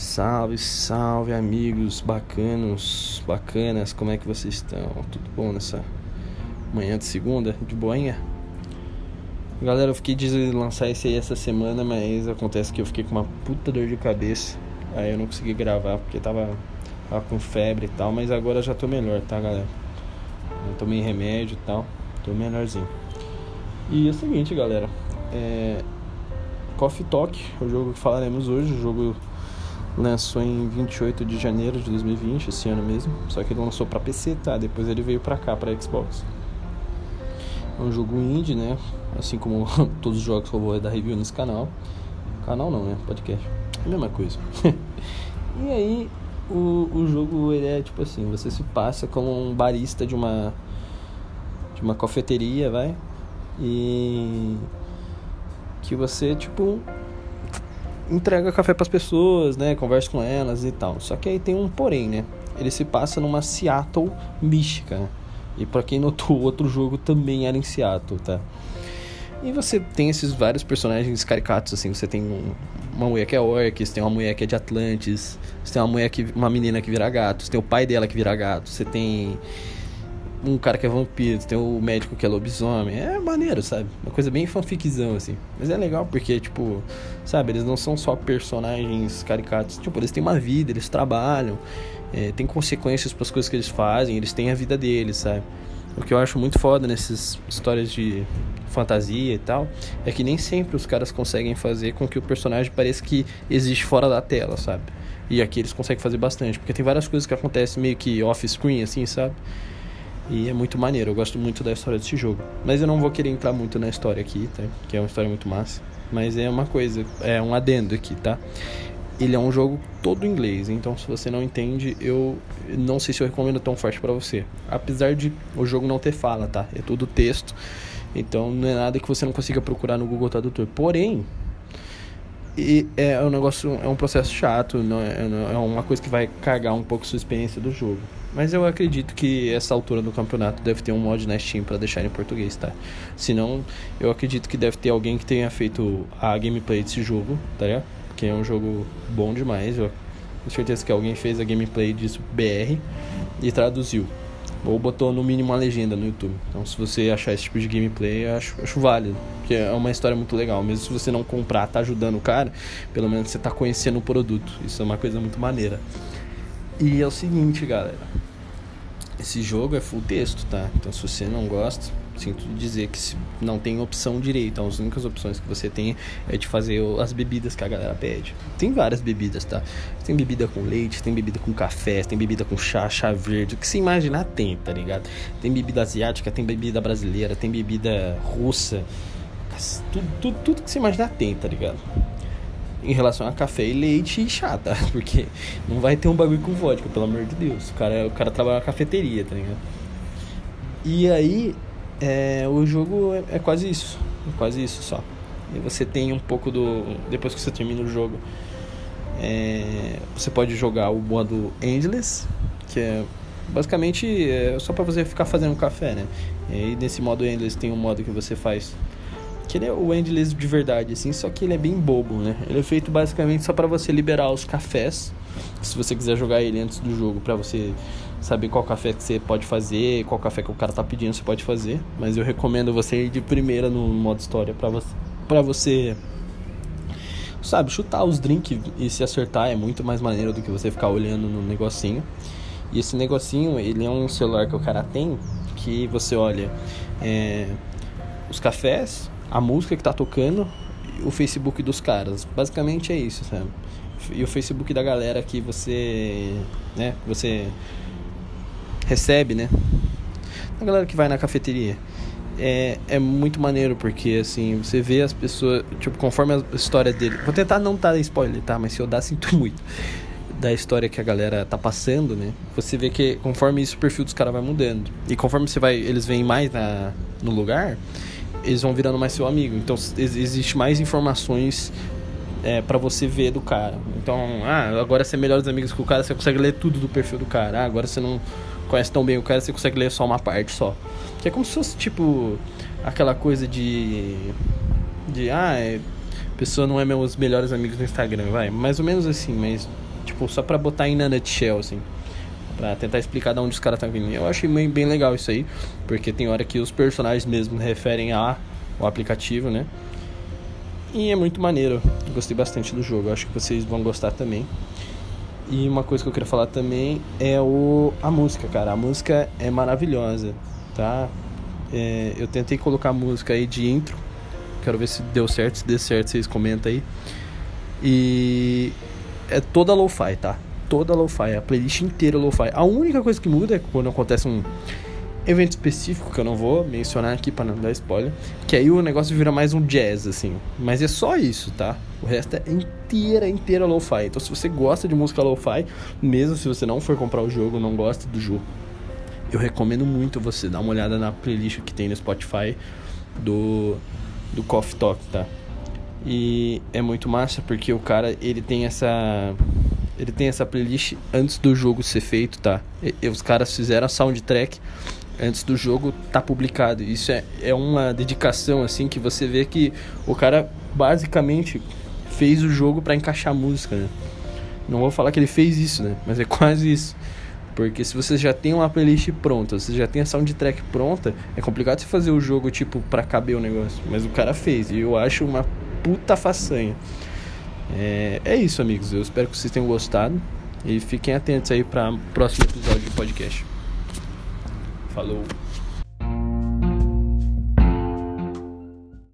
Salve, salve amigos bacanos, bacanas, como é que vocês estão? Tudo bom nessa manhã de segunda? De boinha? Galera, eu fiquei de lançar esse aí essa semana, mas acontece que eu fiquei com uma puta dor de cabeça. Aí eu não consegui gravar porque tava, tava com febre e tal, mas agora já tô melhor, tá galera? Eu tomei remédio e tal, tô melhorzinho. E é o seguinte, galera, é... Coffee Talk, o jogo que falaremos hoje, o jogo lançou em 28 de janeiro de 2020, esse ano mesmo. Só que ele lançou para PC, tá? Depois ele veio para cá, para Xbox. É um jogo indie, né? Assim como todos os jogos que eu vou dar review nesse canal. Canal não, né? Podcast. É a mesma coisa. e aí, o, o jogo ele é tipo assim: você se passa como um barista de uma de uma cafeteria, vai. E que você, tipo, entrega café para as pessoas, né? Conversa com elas e tal. Só que aí tem um porém, né? Ele se passa numa Seattle mística. Né? E para quem notou, o outro jogo também era em Seattle, tá? E você tem esses vários personagens caricatos, assim. Você tem uma mulher que é orc, você tem uma mulher que é de Atlantis, você tem uma mulher que. uma menina que vira gato, você tem o pai dela que vira gato, você tem um cara que é vampiro, tem o médico que é lobisomem. É maneiro, sabe? Uma coisa bem fanficzão, assim. Mas é legal porque, tipo, sabe, eles não são só personagens caricatos. Tipo, eles têm uma vida, eles trabalham, é, tem consequências para as coisas que eles fazem, eles têm a vida deles, sabe? O que eu acho muito foda nessas histórias de fantasia e tal é que nem sempre os caras conseguem fazer com que o personagem pareça que existe fora da tela, sabe? E aqui eles conseguem fazer bastante, porque tem várias coisas que acontecem meio que off-screen, assim, sabe? E é muito maneiro, eu gosto muito da história desse jogo. Mas eu não vou querer entrar muito na história aqui, tá? Que é uma história muito massa. Mas é uma coisa, é um adendo aqui, tá? Ele é um jogo todo inglês, então se você não entende, eu não sei se eu recomendo tão forte para você. Apesar de o jogo não ter fala, tá? É tudo texto. Então não é nada que você não consiga procurar no Google Tradutor. Porém, e é um negócio, é um processo chato, não é, é uma coisa que vai carregar um pouco sua experiência do jogo. Mas eu acredito que essa altura do campeonato deve ter um mod na Steam para deixar em português, tá? Se não, eu acredito que deve ter alguém que tenha feito a gameplay desse jogo, tá ligado? Porque é um jogo bom demais. Eu tenho certeza que alguém fez a gameplay disso BR e traduziu. Ou botou no mínimo uma legenda no YouTube. Então, se você achar esse tipo de gameplay, acho, acho válido. Porque é uma história muito legal. Mesmo se você não comprar, tá ajudando o cara, pelo menos você tá conhecendo o produto. Isso é uma coisa muito maneira. E é o seguinte, galera. Esse jogo é full texto, tá? Então se você não gosta, sinto dizer que não tem opção direita. As únicas opções que você tem é de fazer as bebidas que a galera pede. Tem várias bebidas, tá? Tem bebida com leite, tem bebida com café, tem bebida com chá, chá verde. O que se imaginar tem, tá ligado? Tem bebida asiática, tem bebida brasileira, tem bebida russa. Tudo, tudo, tudo que se imaginar tem, tá ligado? em relação a café e leite e chá, tá? Porque não vai ter um bagulho com vodka, pelo amor de Deus. O cara, o cara trabalha na cafeteria, tá ligado? E aí, é, o jogo é, é, quase isso. É quase isso só. E você tem um pouco do. Depois que você termina o jogo, é, você pode jogar o modo Endless, que é basicamente é só para você ficar fazendo café, né? E nesse modo Endless tem um modo que você faz que ele é o Endless de verdade, assim, só que ele é bem bobo, né? Ele é feito basicamente só para você liberar os cafés, se você quiser jogar ele antes do jogo, para você saber qual café que você pode fazer, qual café que o cara tá pedindo, você pode fazer. Mas eu recomendo você ir de primeira no modo história para você, para você sabe, chutar os drinks e se acertar é muito mais maneiro do que você ficar olhando no negocinho. E esse negocinho, ele é um celular que o cara tem que você olha é, os cafés, a música que tá tocando o Facebook dos caras. Basicamente é isso, sabe? E o Facebook da galera que você, né, você recebe, né? A galera que vai na cafeteria. É, é muito maneiro porque assim, você vê as pessoas, tipo, conforme a história dele. Vou tentar não dar spoiler, tá? Mas se eu dar, sinto muito. Da história que a galera tá passando, né? Você vê que conforme isso o perfil dos caras vai mudando. E conforme você vai, eles vêm mais na, no lugar, eles vão virando mais seu amigo. Então existe mais informações é, para você ver do cara. Então, ah, agora você é melhores amigos com o cara, você consegue ler tudo do perfil do cara. Ah, agora você não conhece tão bem o cara, você consegue ler só uma parte só. Que é como se fosse tipo aquela coisa de de ah, é, pessoa não é meus melhores amigos no Instagram, vai, mais ou menos assim, mas Tipo, só pra botar em na nutshell, assim. Pra tentar explicar de onde os caras estão vindo. Eu achei bem, bem legal isso aí, porque tem hora que os personagens mesmo referem a o aplicativo, né? E é muito maneiro. Gostei bastante do jogo. Acho que vocês vão gostar também. E uma coisa que eu queria falar também é o a música, cara. A música é maravilhosa, tá? É, eu tentei colocar a música aí de intro. Quero ver se deu certo. Se der certo, vocês comentam aí. E é toda lo-fi, tá? Toda lo-fi, a playlist inteira lo-fi. A única coisa que muda é quando acontece um evento específico que eu não vou mencionar aqui para não dar spoiler, que aí o negócio vira mais um jazz assim. Mas é só isso, tá? O resto é inteira, inteira lo-fi. Então se você gosta de música lo-fi, mesmo se você não for comprar o jogo, não gosta do jogo, eu recomendo muito você dar uma olhada na playlist que tem no Spotify do do Coffee Talk, tá? E é muito massa porque o cara, ele tem essa ele tem essa playlist antes do jogo ser feito, tá? E, e os caras fizeram a soundtrack antes do jogo tá publicado. Isso é, é uma dedicação assim que você vê que o cara basicamente fez o jogo para encaixar música, né? Não vou falar que ele fez isso, né? Mas é quase isso. Porque se você já tem uma playlist pronta, você já tem a soundtrack pronta, é complicado você fazer o jogo tipo para caber o negócio. Mas o cara fez e eu acho uma puta façanha. É, é isso, amigos. Eu espero que vocês tenham gostado e fiquem atentos aí para próximo episódio do podcast. Falou.